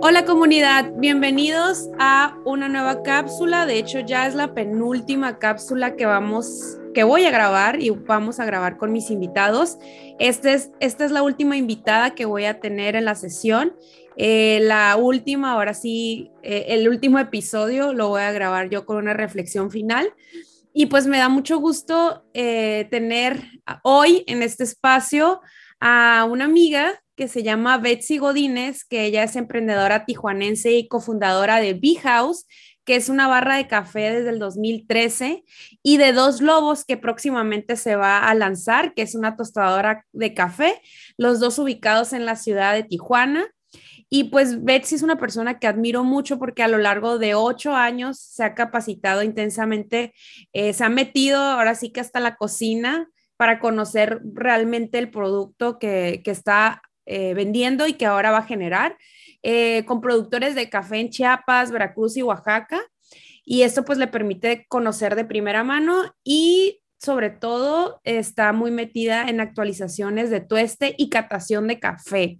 Hola comunidad, bienvenidos a una nueva cápsula. De hecho, ya es la penúltima cápsula que vamos, que voy a grabar y vamos a grabar con mis invitados. Este es, esta es la última invitada que voy a tener en la sesión. Eh, la última, ahora sí, eh, el último episodio lo voy a grabar yo con una reflexión final. Y pues me da mucho gusto eh, tener hoy en este espacio a una amiga que se llama Betsy Godínez, que ella es emprendedora tijuanense y cofundadora de Bee House, que es una barra de café desde el 2013, y de Dos Lobos, que próximamente se va a lanzar, que es una tostadora de café, los dos ubicados en la ciudad de Tijuana. Y pues Betsy es una persona que admiro mucho porque a lo largo de ocho años se ha capacitado intensamente, eh, se ha metido ahora sí que hasta la cocina para conocer realmente el producto que, que está eh, vendiendo y que ahora va a generar eh, con productores de café en Chiapas, Veracruz y Oaxaca. Y esto pues le permite conocer de primera mano y sobre todo está muy metida en actualizaciones de tueste y catación de café.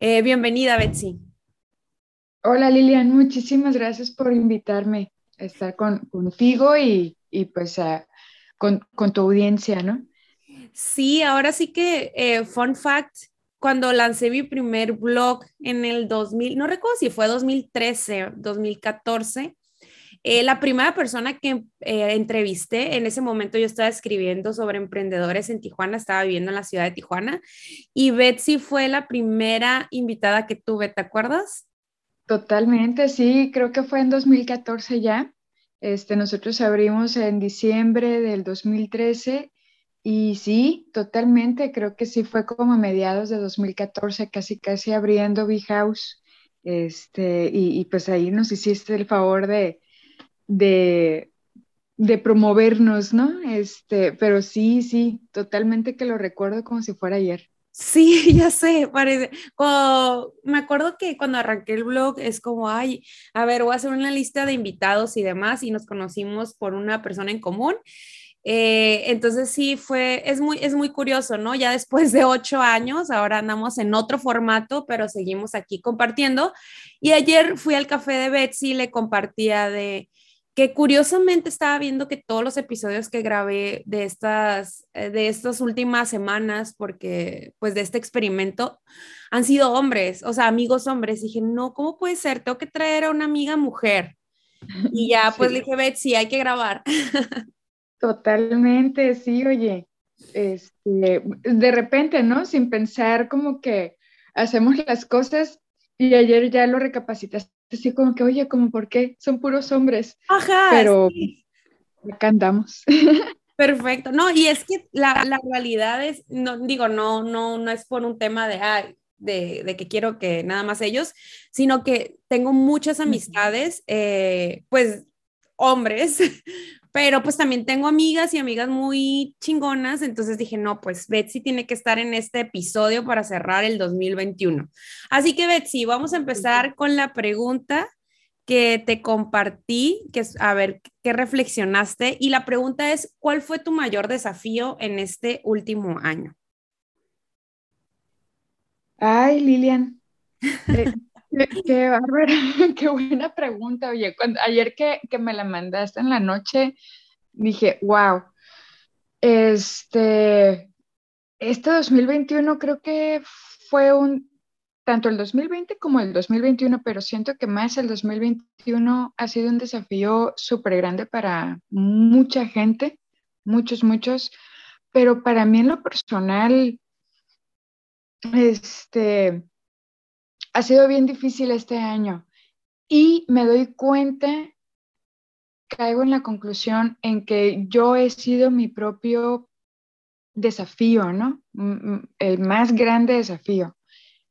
Eh, bienvenida, Betsy. Hola Lilian, muchísimas gracias por invitarme a estar contigo y, pues con, con, tu audiencia, ¿no? Sí, ahora sí que, fun fact, cuando lancé mi primer blog en el 2000, no recuerdo si fue 2013, 2014, eh, la primera persona que eh, entrevisté, en ese momento yo estaba escribiendo sobre emprendedores en Tijuana, estaba viviendo en la ciudad de Tijuana, y Betsy fue la primera invitada que tuve, ¿te acuerdas? Totalmente, sí, creo que fue en 2014 ya. Este, nosotros abrimos en diciembre del 2013 y sí, totalmente, creo que sí fue como a mediados de 2014, casi casi abriendo Big House, este, y, pues ahí nos hiciste el favor de, de, de, promovernos, ¿no? Este, pero sí, sí, totalmente que lo recuerdo como si fuera ayer. Sí, ya sé, parece. me acuerdo que cuando arranqué el blog es como, ay, a ver, voy a hacer una lista de invitados y demás, y nos conocimos por una persona en común. Eh, entonces sí fue, es muy, es muy curioso, ¿no? Ya después de ocho años, ahora andamos en otro formato, pero seguimos aquí compartiendo. Y ayer fui al café de Betsy y le compartía de que curiosamente estaba viendo que todos los episodios que grabé de estas, eh, de estas últimas semanas, porque pues de este experimento, han sido hombres, o sea, amigos hombres. dije, no, ¿cómo puede ser? Tengo que traer a una amiga mujer. Y ya, pues le dije, Betsy, hay que grabar. Totalmente, sí, oye, este, de repente, ¿no? Sin pensar como que hacemos las cosas y ayer ya lo recapacitaste así como que, oye, como por qué son puros hombres. Ajá. Pero acá andamos. Perfecto. No, y es que la, la, realidad es, no, digo, no, no, no es por un tema de, de, de, que quiero que nada más ellos, sino que tengo muchas amistades, eh, pues hombres, pero pues también tengo amigas y amigas muy chingonas, entonces dije, no, pues Betsy tiene que estar en este episodio para cerrar el 2021. Así que Betsy, vamos a empezar con la pregunta que te compartí, que es a ver qué reflexionaste y la pregunta es, ¿cuál fue tu mayor desafío en este último año? Ay, Lilian, eh, Qué, bárbara, qué buena pregunta. Oye, ayer que, que, me la mandaste en la noche, dije, wow, este, este 2021 creo que fue un, tanto el 2020 como el 2021, pero siento que más el 2021 ha sido un desafío súper grande para mucha gente, muchos, muchos, pero para mí en lo personal, este ha sido bien difícil este año y me doy cuenta, caigo en la conclusión en que yo he sido mi propio desafío, ¿no? El más grande desafío,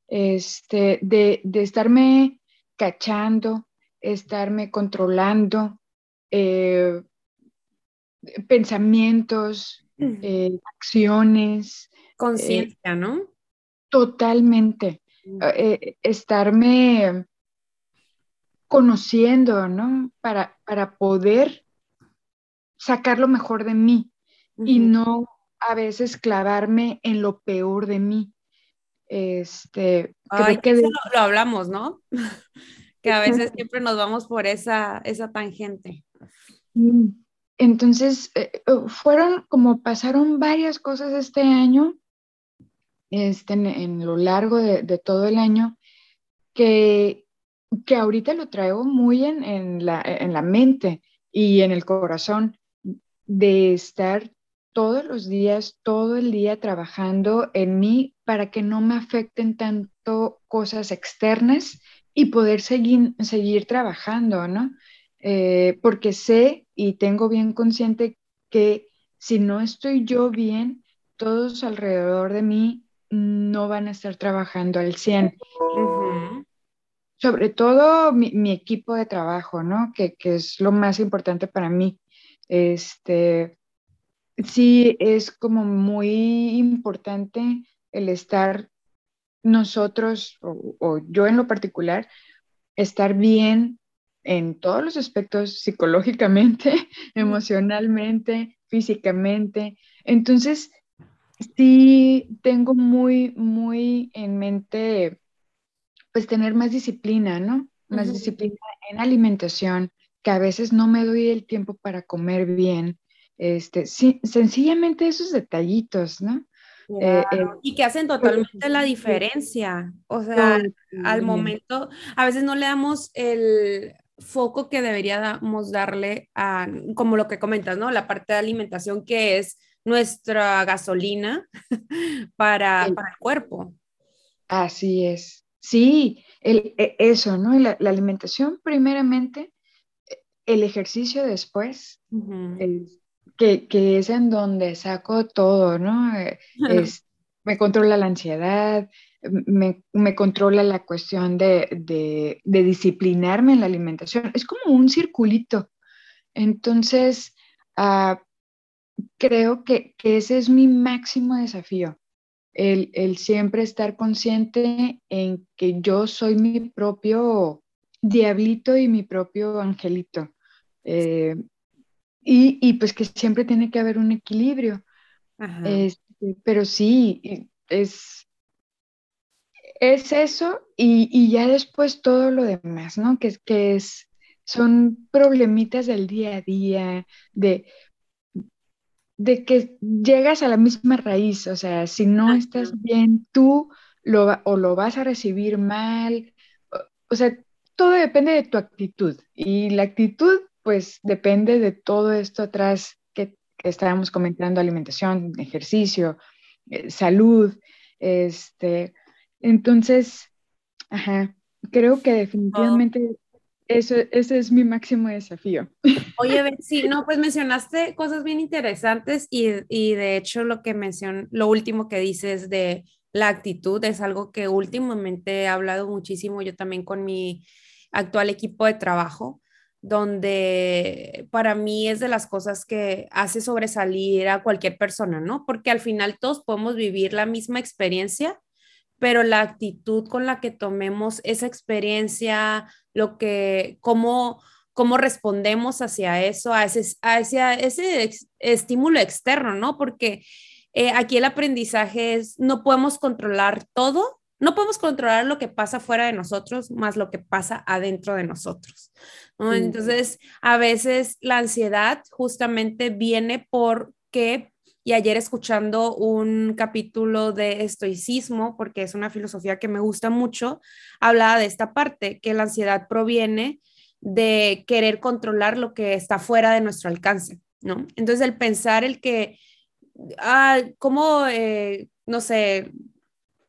este, de, estarme cachando, estarme controlando, eh, pensamientos, eh, acciones. Conciencia, ¿no? Totalmente. Eh, estarme conociendo, ¿no? Para, para poder sacar lo mejor de mí y no a veces clavarme en lo peor de mí. Este, creo que lo, lo, hablamos, ¿no? que a veces siempre nos vamos por esa, esa tangente. Entonces, eh, eh, fueron como pasaron varias cosas este año, este, en, lo largo de, todo el año, que, que ahorita lo traigo muy en, en, la, en la mente y en el corazón de estar todos los días, todo el día trabajando en mí para que no me afecten tanto cosas externas y poder seguir, seguir trabajando, ¿no? Eh, porque sé y tengo bien consciente que si no estoy yo bien, todos alrededor de mí no van a estar trabajando al 100. Sobre todo mi, equipo de trabajo, ¿no? Que, que, es lo más importante para mí. Este, sí, es como muy importante el estar nosotros, o, yo en lo particular, estar bien en todos los aspectos psicológicamente, emocionalmente, físicamente. Entonces, sí tengo muy, muy en mente, pues tener más disciplina, ¿no? Más disciplina en alimentación, que a veces no me doy el tiempo para comer bien. Este, sí, sencillamente esos detallitos, ¿no? Eh, eh, y que hacen totalmente la diferencia. O sea, al momento, a veces no le damos el foco que deberíamos darle a, como lo que comentas, ¿no? La parte de alimentación que es nuestra gasolina para, el, cuerpo. Así es. Sí, el, e, eso, ¿no? La, alimentación primeramente, el ejercicio después, que, es en donde saco todo, ¿no? Eh, me controla la ansiedad, me, controla la cuestión de, disciplinarme en la alimentación. Es como un circulito. Entonces, ah, creo que, ese es mi máximo desafío, el, siempre estar consciente en que yo soy mi propio diablito y mi propio angelito. Eh, y, pues que siempre tiene que haber un equilibrio. Este, pero sí, es, es eso y, ya después todo lo demás, ¿no? Que, que es, son problemitas del día a día, de, de que llegas a la misma raíz, o sea, si no estás bien tú, lo, o lo vas a recibir mal, o sea, todo depende de tu actitud y la actitud pues depende de todo esto atrás que, estábamos comentando, alimentación, ejercicio, eh, salud, este, entonces, ajá, creo que definitivamente eso, ese es mi máximo desafío. Oye, sí, no, pues mencionaste cosas bien interesantes y, y de hecho lo que mencionó, lo último que dices de la actitud es algo que últimamente he hablado muchísimo yo también con mi actual equipo de trabajo donde para mí es de las cosas que hace sobresalir a cualquier persona, ¿no? Porque al final todos podemos vivir la misma experiencia, pero la actitud con la que tomemos esa experiencia, lo que, cómo, cómo respondemos hacia eso, a ese, ese estímulo externo, ¿no? Porque eh, aquí el aprendizaje es, no podemos controlar todo, no podemos controlar lo que pasa fuera de nosotros, más lo que pasa adentro de nosotros. Entonces, a veces la ansiedad justamente viene porque, y ayer escuchando un capítulo de estoicismo, porque es una filosofía que me gusta mucho, hablaba de esta parte, que la ansiedad proviene de querer controlar lo que está fuera de nuestro alcance, ¿no? Entonces, el pensar el que, ah, ¿cómo, eh, no sé,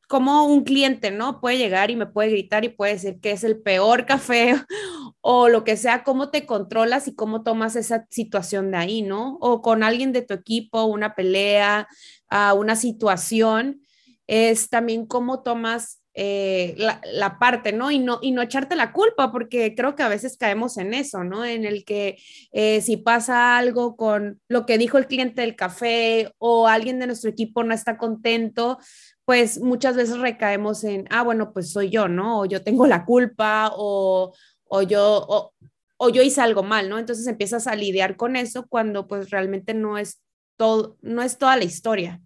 como un cliente, ¿no? Puede llegar y me puede gritar y puede decir que es el peor café o lo que sea, cómo te controlas y cómo tomas esa situación de ahí, ¿no? O con alguien de tu equipo, una pelea, uh, una situación, es también cómo tomas eh, la, parte, ¿no? Y, ¿no? y no echarte la culpa, porque creo que a veces caemos en eso, ¿no? En el que eh, si pasa algo con lo que dijo el cliente del café o alguien de nuestro equipo no está contento, pues muchas veces recaemos en, ah, bueno, pues soy yo, ¿no? O yo tengo la culpa o, o yo, o, o, yo hice algo mal, ¿no? Entonces empiezas a lidiar con eso cuando pues realmente no es todo, no es toda la historia.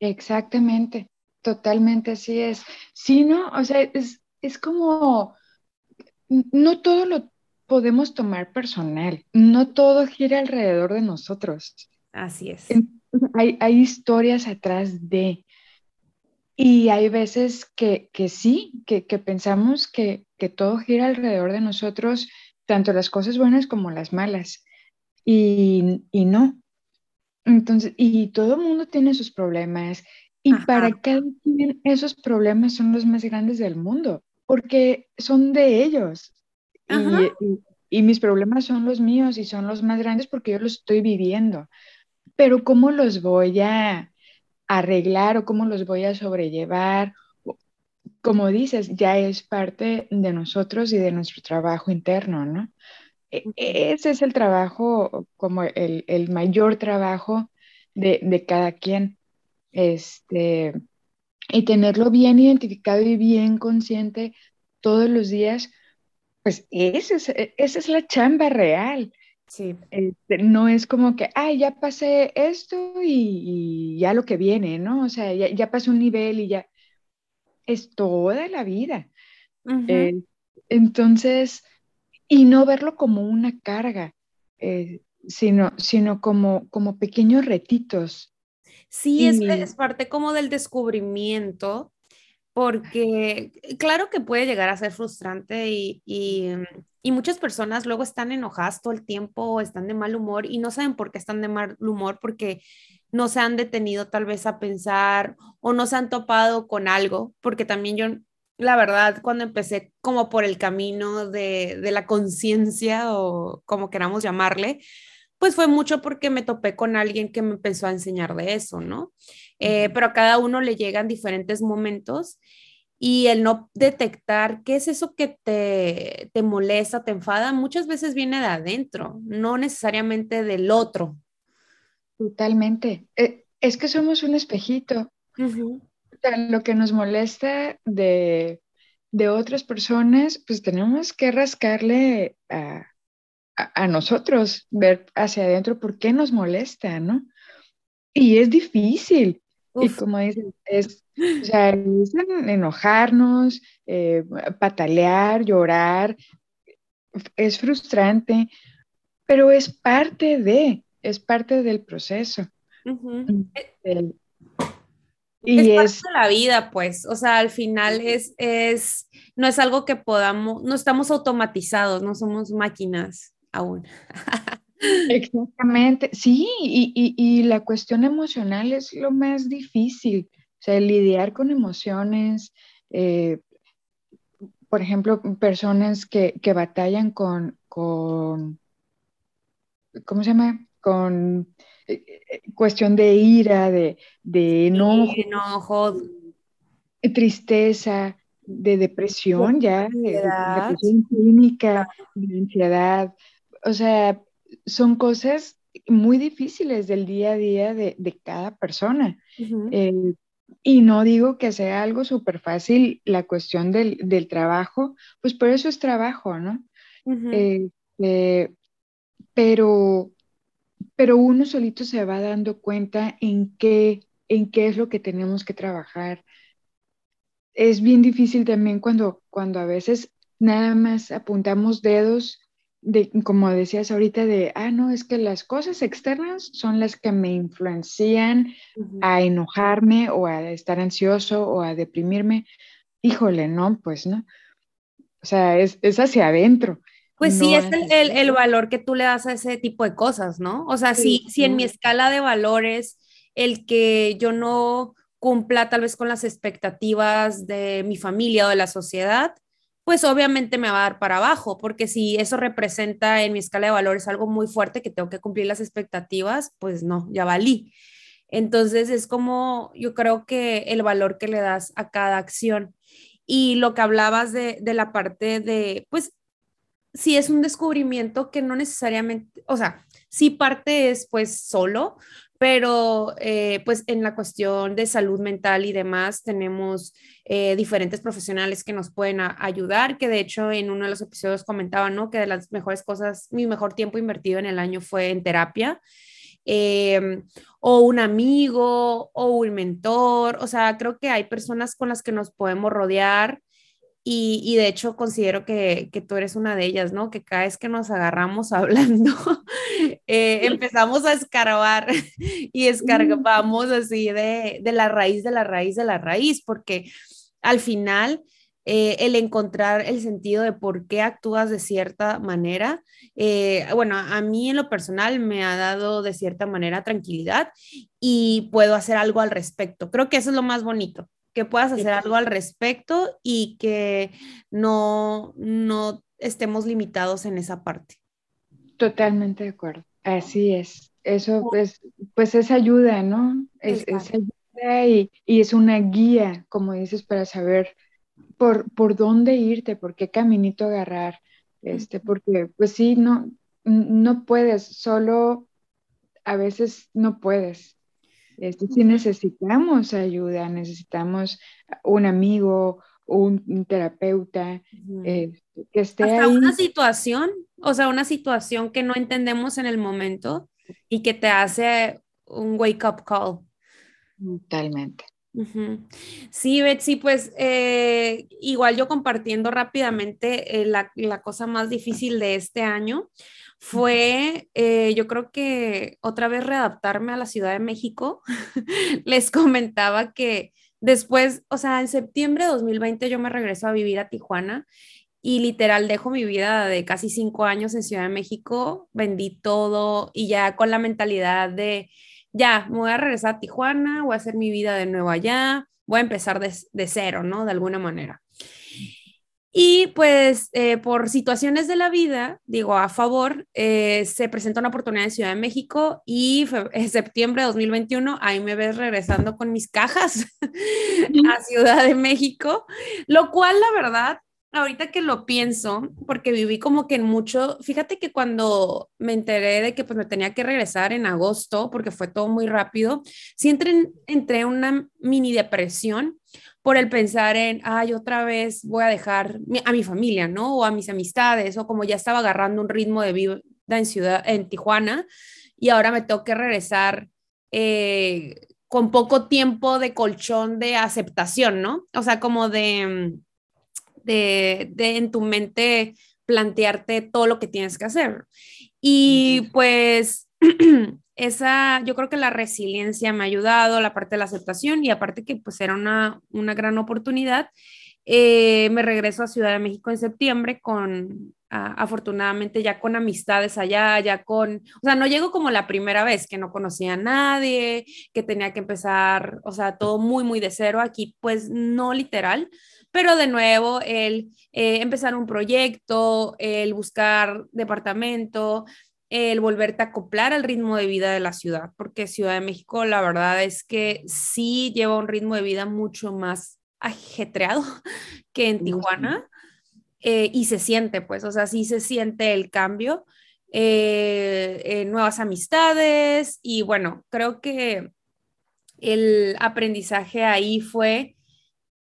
Exactamente. totalmente así es. Sí, ¿no? O sea, es, es como, no todo lo podemos tomar personal, no todo gira alrededor de nosotros. Así es. Hay, hay historias atrás de, y hay veces que, que sí, que, que pensamos que, que, todo gira alrededor de nosotros, tanto las cosas buenas como las malas. Y, y no. Entonces, y todo el mundo tiene sus problemas. Y para cada quien esos problemas son los más grandes del mundo, porque son de ellos. Y, y, mis problemas son los míos y son los más grandes porque yo los estoy viviendo. Pero ¿cómo los voy a, arreglar o cómo los voy a sobrellevar. Como dices, ya es parte de nosotros y de nuestro trabajo interno, ¿no? E, ese es el trabajo, como el, el mayor trabajo de, de, cada quien. Este, y tenerlo bien identificado y bien consciente todos los días, pues es, e, esa es la chamba real. Sí. Este, no es como que, ay, ya pasé esto y, ya lo que viene, ¿no? O sea, ya, ya, pasé un nivel y ya. Es toda la vida. Eh, entonces, y no verlo como una carga, eh, sino, sino como, como pequeños retitos. Sí, es, es parte como del descubrimiento porque claro que puede llegar a ser frustrante y, y, muchas personas luego están enojadas todo el tiempo, están de mal humor y no saben por qué están de mal humor porque no se han detenido tal vez a pensar o no se han topado con algo, porque también yo, la verdad, cuando empecé como por el camino de, de la conciencia o como queramos llamarle, pues fue mucho porque me topé con alguien que me empezó a enseñar de eso, ¿no? Eh, pero a cada uno le llegan diferentes momentos y el no detectar qué es eso que te, te molesta, te enfada, muchas veces viene de adentro, no necesariamente del otro. Totalmente. Eh, es que somos un espejito. lo que nos molesta de, de otras personas, pues tenemos que rascarle a a, nosotros ver hacia adentro por qué nos molesta, ¿no? Y es difícil. Y como dices, es, o sea, es enojarnos, eh, patalear, llorar, es frustrante, pero es parte de, es parte del proceso. y es, parte de la vida, pues, o sea, al final es, es, no es algo que podamos, no estamos automatizados, no somos máquinas aún. Exactamente, sí, y, la cuestión emocional es lo más difícil, sea, lidiar con emociones, eh, por ejemplo, personas que, batallan con, con, ¿cómo se llama? Con eh, eh, cuestión de ira, de, de enojo, enojo, tristeza, de depresión, ya, de, depresión clínica, de ansiedad, o sea, son cosas muy difíciles del día a día de, cada persona. Eh, y no digo que sea algo súper fácil la cuestión del, trabajo, pues por eso es trabajo, ¿no? Eh, eh, pero, pero uno solito se va dando cuenta en qué, en qué es lo que tenemos que trabajar. Es bien difícil también cuando, cuando a veces nada más apuntamos dedos de, como decías ahorita, de, ah, no, es que las cosas externas son las que me influencian a enojarme o a estar ansioso o a deprimirme. Híjole, no, pues no. O sea, es, hacia adentro. Pues sí, es el, el, valor que tú le das a ese tipo de cosas, ¿no? O sea, si, si en mi escala de valores el que yo no cumpla tal vez con las expectativas de mi familia o de la sociedad, pues obviamente me va a dar para abajo, porque si eso representa en mi escala de valores algo muy fuerte que tengo que cumplir las expectativas, pues no, ya valí. Entonces es como yo creo que el valor que le das a cada acción. Y lo que hablabas de, de la parte de, pues, si es un descubrimiento que no necesariamente, o sea, si parte es pues solo, pero eh, pues en la cuestión de salud mental y demás tenemos eh, diferentes profesionales que nos pueden ayudar, que de hecho en uno de los episodios comentaban, ¿no? Que de las mejores cosas, mi mejor tiempo invertido en el año fue en terapia. em, o un amigo o un mentor. O sea, creo que hay personas con las que nos podemos rodear y, de hecho considero que, tú eres una de ellas, ¿no? Que cada vez que nos agarramos hablando, eh, empezamos a escarbar y escarbamos así de, la raíz, de la raíz, de la raíz, porque al final eh, el encontrar el sentido de por qué actúas de cierta manera, eh, bueno, a mí en lo personal me ha dado de cierta manera tranquilidad y puedo hacer algo al respecto. Creo que eso es lo más bonito que puedas hacer algo al respecto y que no, no estemos limitados en esa parte. Totalmente de acuerdo. Así es. Eso pues, pues es ayuda, ¿no? Es, ayuda y, es una guía, como dices, para saber por, por dónde irte, por qué caminito agarrar. Este, porque pues sí, no, no puedes, solo a veces no puedes. Este, sí necesitamos ayuda, necesitamos un amigo, un, terapeuta, eh, que esté Hasta una situación, o sea, una situación que no entendemos en el momento y que te hace un wake up call. Totalmente. Sí, Betsy, pues eh, igual yo compartiendo rápidamente eh, la, la, cosa más difícil de este año fue, eh, yo creo que otra vez readaptarme a la Ciudad de México. Les comentaba que después, o sea, en septiembre de 2020 yo me regreso a vivir a Tijuana y literal dejo mi vida de casi cinco años en Ciudad de México, vendí todo y ya con la mentalidad de, ya, me voy a regresar a Tijuana, voy a hacer mi vida de nuevo allá, voy a empezar de, de cero, ¿no? De alguna manera. Y pues eh, por situaciones de la vida, digo, a favor, eh, se presentó una oportunidad en Ciudad de México y en septiembre de 2021 ahí me ves regresando con mis cajas a Ciudad de México, lo cual la verdad, ahorita que lo pienso, porque viví como que en mucho, fíjate que cuando me enteré de que pues me tenía que regresar en agosto, porque fue todo muy rápido, sí entré, entré en una mini depresión por el pensar en, ay, otra vez voy a dejar a mi familia, ¿no? O a mis amistades, o como ya estaba agarrando un ritmo de vida en ciudad, en Tijuana, y ahora me tengo que regresar eh, con poco tiempo de colchón de aceptación, ¿no? O sea, como de, de, de en tu mente plantearte todo lo que tienes que hacer. Y pues esa, yo creo que la resiliencia me ha ayudado, la parte de la aceptación y aparte que pues era una, una gran oportunidad. Eh, me regreso a Ciudad de México en septiembre con, afortunadamente ya con amistades allá, ya con, o sea, no llego como la primera vez que no conocía a nadie, que tenía que empezar, o sea, todo muy, muy de cero. Aquí pues no literal, pero de nuevo el eh, empezar un proyecto, el buscar departamento, el volverte a acoplar al ritmo de vida de la ciudad, porque Ciudad de México la verdad es que sí lleva un ritmo de vida mucho más ajetreado que en Tijuana eh, y se siente, pues, o sea, sí se siente el cambio, eh, nuevas amistades y bueno, creo que el aprendizaje ahí fue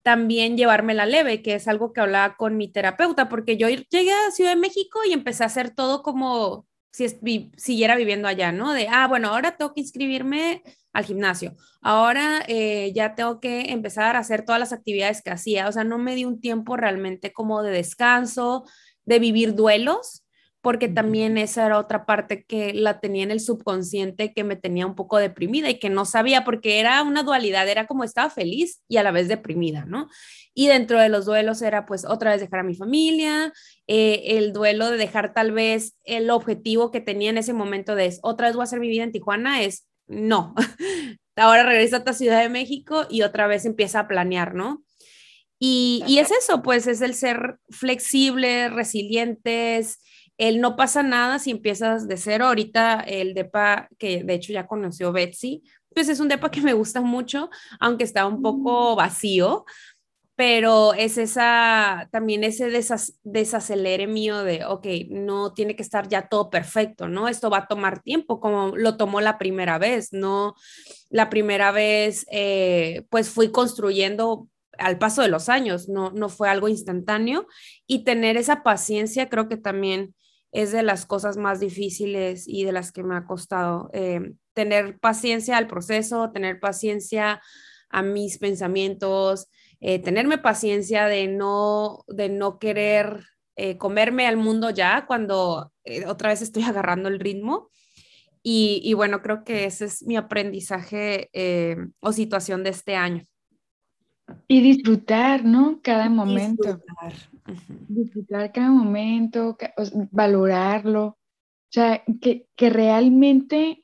también llevarme la leve, que es algo que hablaba con mi terapeuta, porque yo llegué a Ciudad de México y empecé a hacer todo como si siguiera viviendo allá, ¿no? De, ah, bueno, ahora tengo que inscribirme al gimnasio, ahora eh, ya tengo que empezar a hacer todas las actividades que hacía, o sea, no me di un tiempo realmente como de descanso, de vivir duelos, porque también esa era otra parte que la tenía en el subconsciente que me tenía un poco deprimida y que no sabía porque era una dualidad, era como estaba feliz y a la vez deprimida, ¿no? Y dentro de los duelos era pues otra vez dejar a mi familia, eh, el duelo de dejar tal vez el objetivo que tenía en ese momento de otra vez voy a hacer mi vida en Tijuana, es no, ahora regresa a tu Ciudad de México y otra vez empieza a planear, ¿no? Y, y es eso, pues es el ser flexibles, resilientes, el no pasa nada si empiezas de cero. Ahorita el DEPA, que de hecho ya conoció Betsy, pues es un DEPA que me gusta mucho, aunque está un poco mm. vacío, pero es esa, también ese desacelere mío de, ok, no tiene que estar ya todo perfecto, ¿no? Esto va a tomar tiempo, como lo tomó la primera vez, ¿no? La primera vez, eh, pues fui construyendo al paso de los años, no, no fue algo instantáneo y tener esa paciencia creo que también es de las cosas más difíciles y de las que me ha costado eh, tener paciencia al proceso, tener paciencia a mis pensamientos, eh, tenerme paciencia de no, de no querer eh, comerme al mundo ya cuando otra vez estoy agarrando el ritmo. Y, bueno, creo que ese es mi aprendizaje o situación de este año. Y disfrutar, ¿no? Cada momento. Disfrutar, cada momento, valorarlo. O sea, que, realmente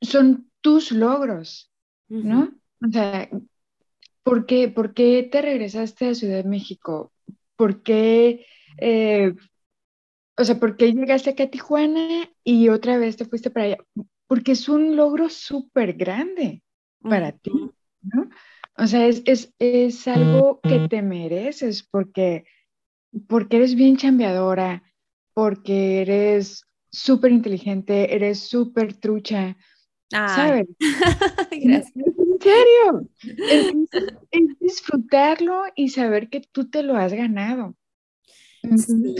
son tus logros, ¿no? O sea, ¿por qué, ¿por qué, te regresaste a Ciudad de México? ¿Por qué, eh, o sea, por qué llegaste acá a Tijuana y otra vez te fuiste para allá? Porque es un logro súper grande para ti, ¿no? O sea, es, es, algo que te mereces porque, porque eres bien chambeadora, porque eres súper inteligente, eres súper trucha, ¿sabes? Gracias. En serio, es, disfrutarlo y saber que tú te lo has ganado.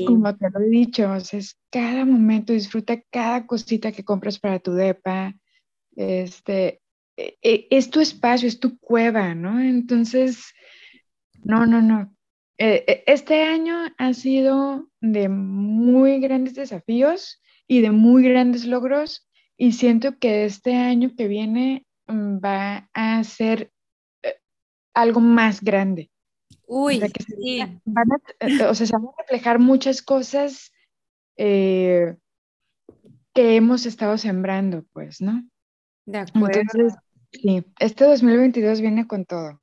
como te lo he dicho, o sea, es cada momento, disfruta cada cosita que compras para tu depa, este, e, e, es tu espacio, es tu cueva, ¿no? Entonces, no, no, no. E, este año ha sido de muy grandes desafíos y de muy grandes logros y siento que este año que viene va a ser eh, algo más grande. Uy, o sea, sí. Eh, o sea, se van a reflejar muchas cosas eh, que hemos estado sembrando, pues, ¿no? De acuerdo. Entonces, Sí, este 2022 viene con todo.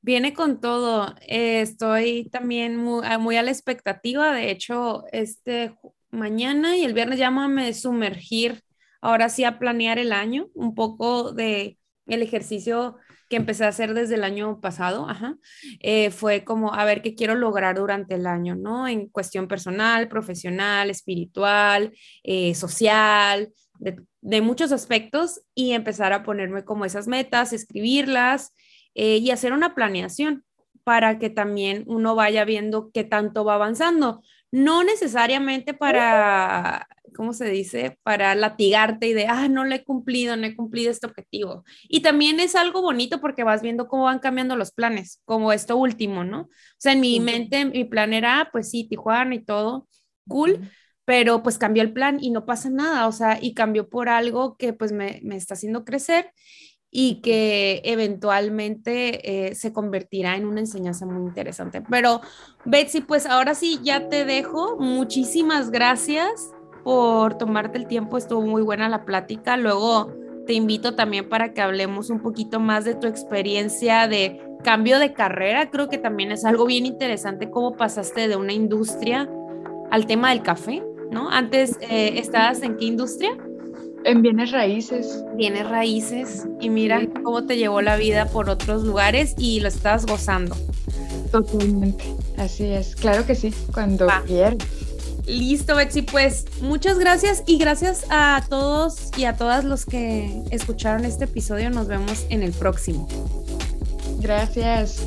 Viene con todo. Eh, estoy también muy, ah, muy, a la expectativa. De hecho, este mañana y el viernes ya me sumergir ahora sí a planear el año, un poco de el ejercicio que empecé a hacer desde el año pasado, ajá, eh, fue como a ver qué quiero lograr durante el año, ¿no? En cuestión personal, profesional, espiritual, eh, social, de, muchos aspectos y empezar a ponerme como esas metas, escribirlas eh, y hacer una planeación para que también uno vaya viendo qué tanto va avanzando. No necesariamente para, ¿cómo se dice? Para latigarte y de, ah, no le he cumplido, no he cumplido este objetivo. Y también es algo bonito porque vas viendo cómo van cambiando los planes, como esto último, ¿no? O sea, en mi mente, mi plan era, pues sí, Tijuana y todo, cool, pero pues cambió el plan y no pasa nada, o sea, y cambió por algo que pues me, está haciendo crecer y que eventualmente eh, se convertirá en una enseñanza muy interesante. Pero Betsy, pues ahora sí, ya te dejo. Muchísimas gracias por tomarte el tiempo, estuvo muy buena la plática. Luego te invito también para que hablemos un poquito más de tu experiencia de cambio de carrera. Creo que también es algo bien interesante cómo pasaste de una industria al tema del café. ¿no? Antes eh, estabas en qué industria? En bienes raíces. Bienes raíces. Y mira cómo te llevó la vida por otros lugares y lo estás gozando. Totalmente. Así es. Claro que sí, cuando quieras. Listo, Betsy. Pues muchas gracias y gracias a todos y a todas los que escucharon este episodio. Nos vemos en el próximo. Gracias.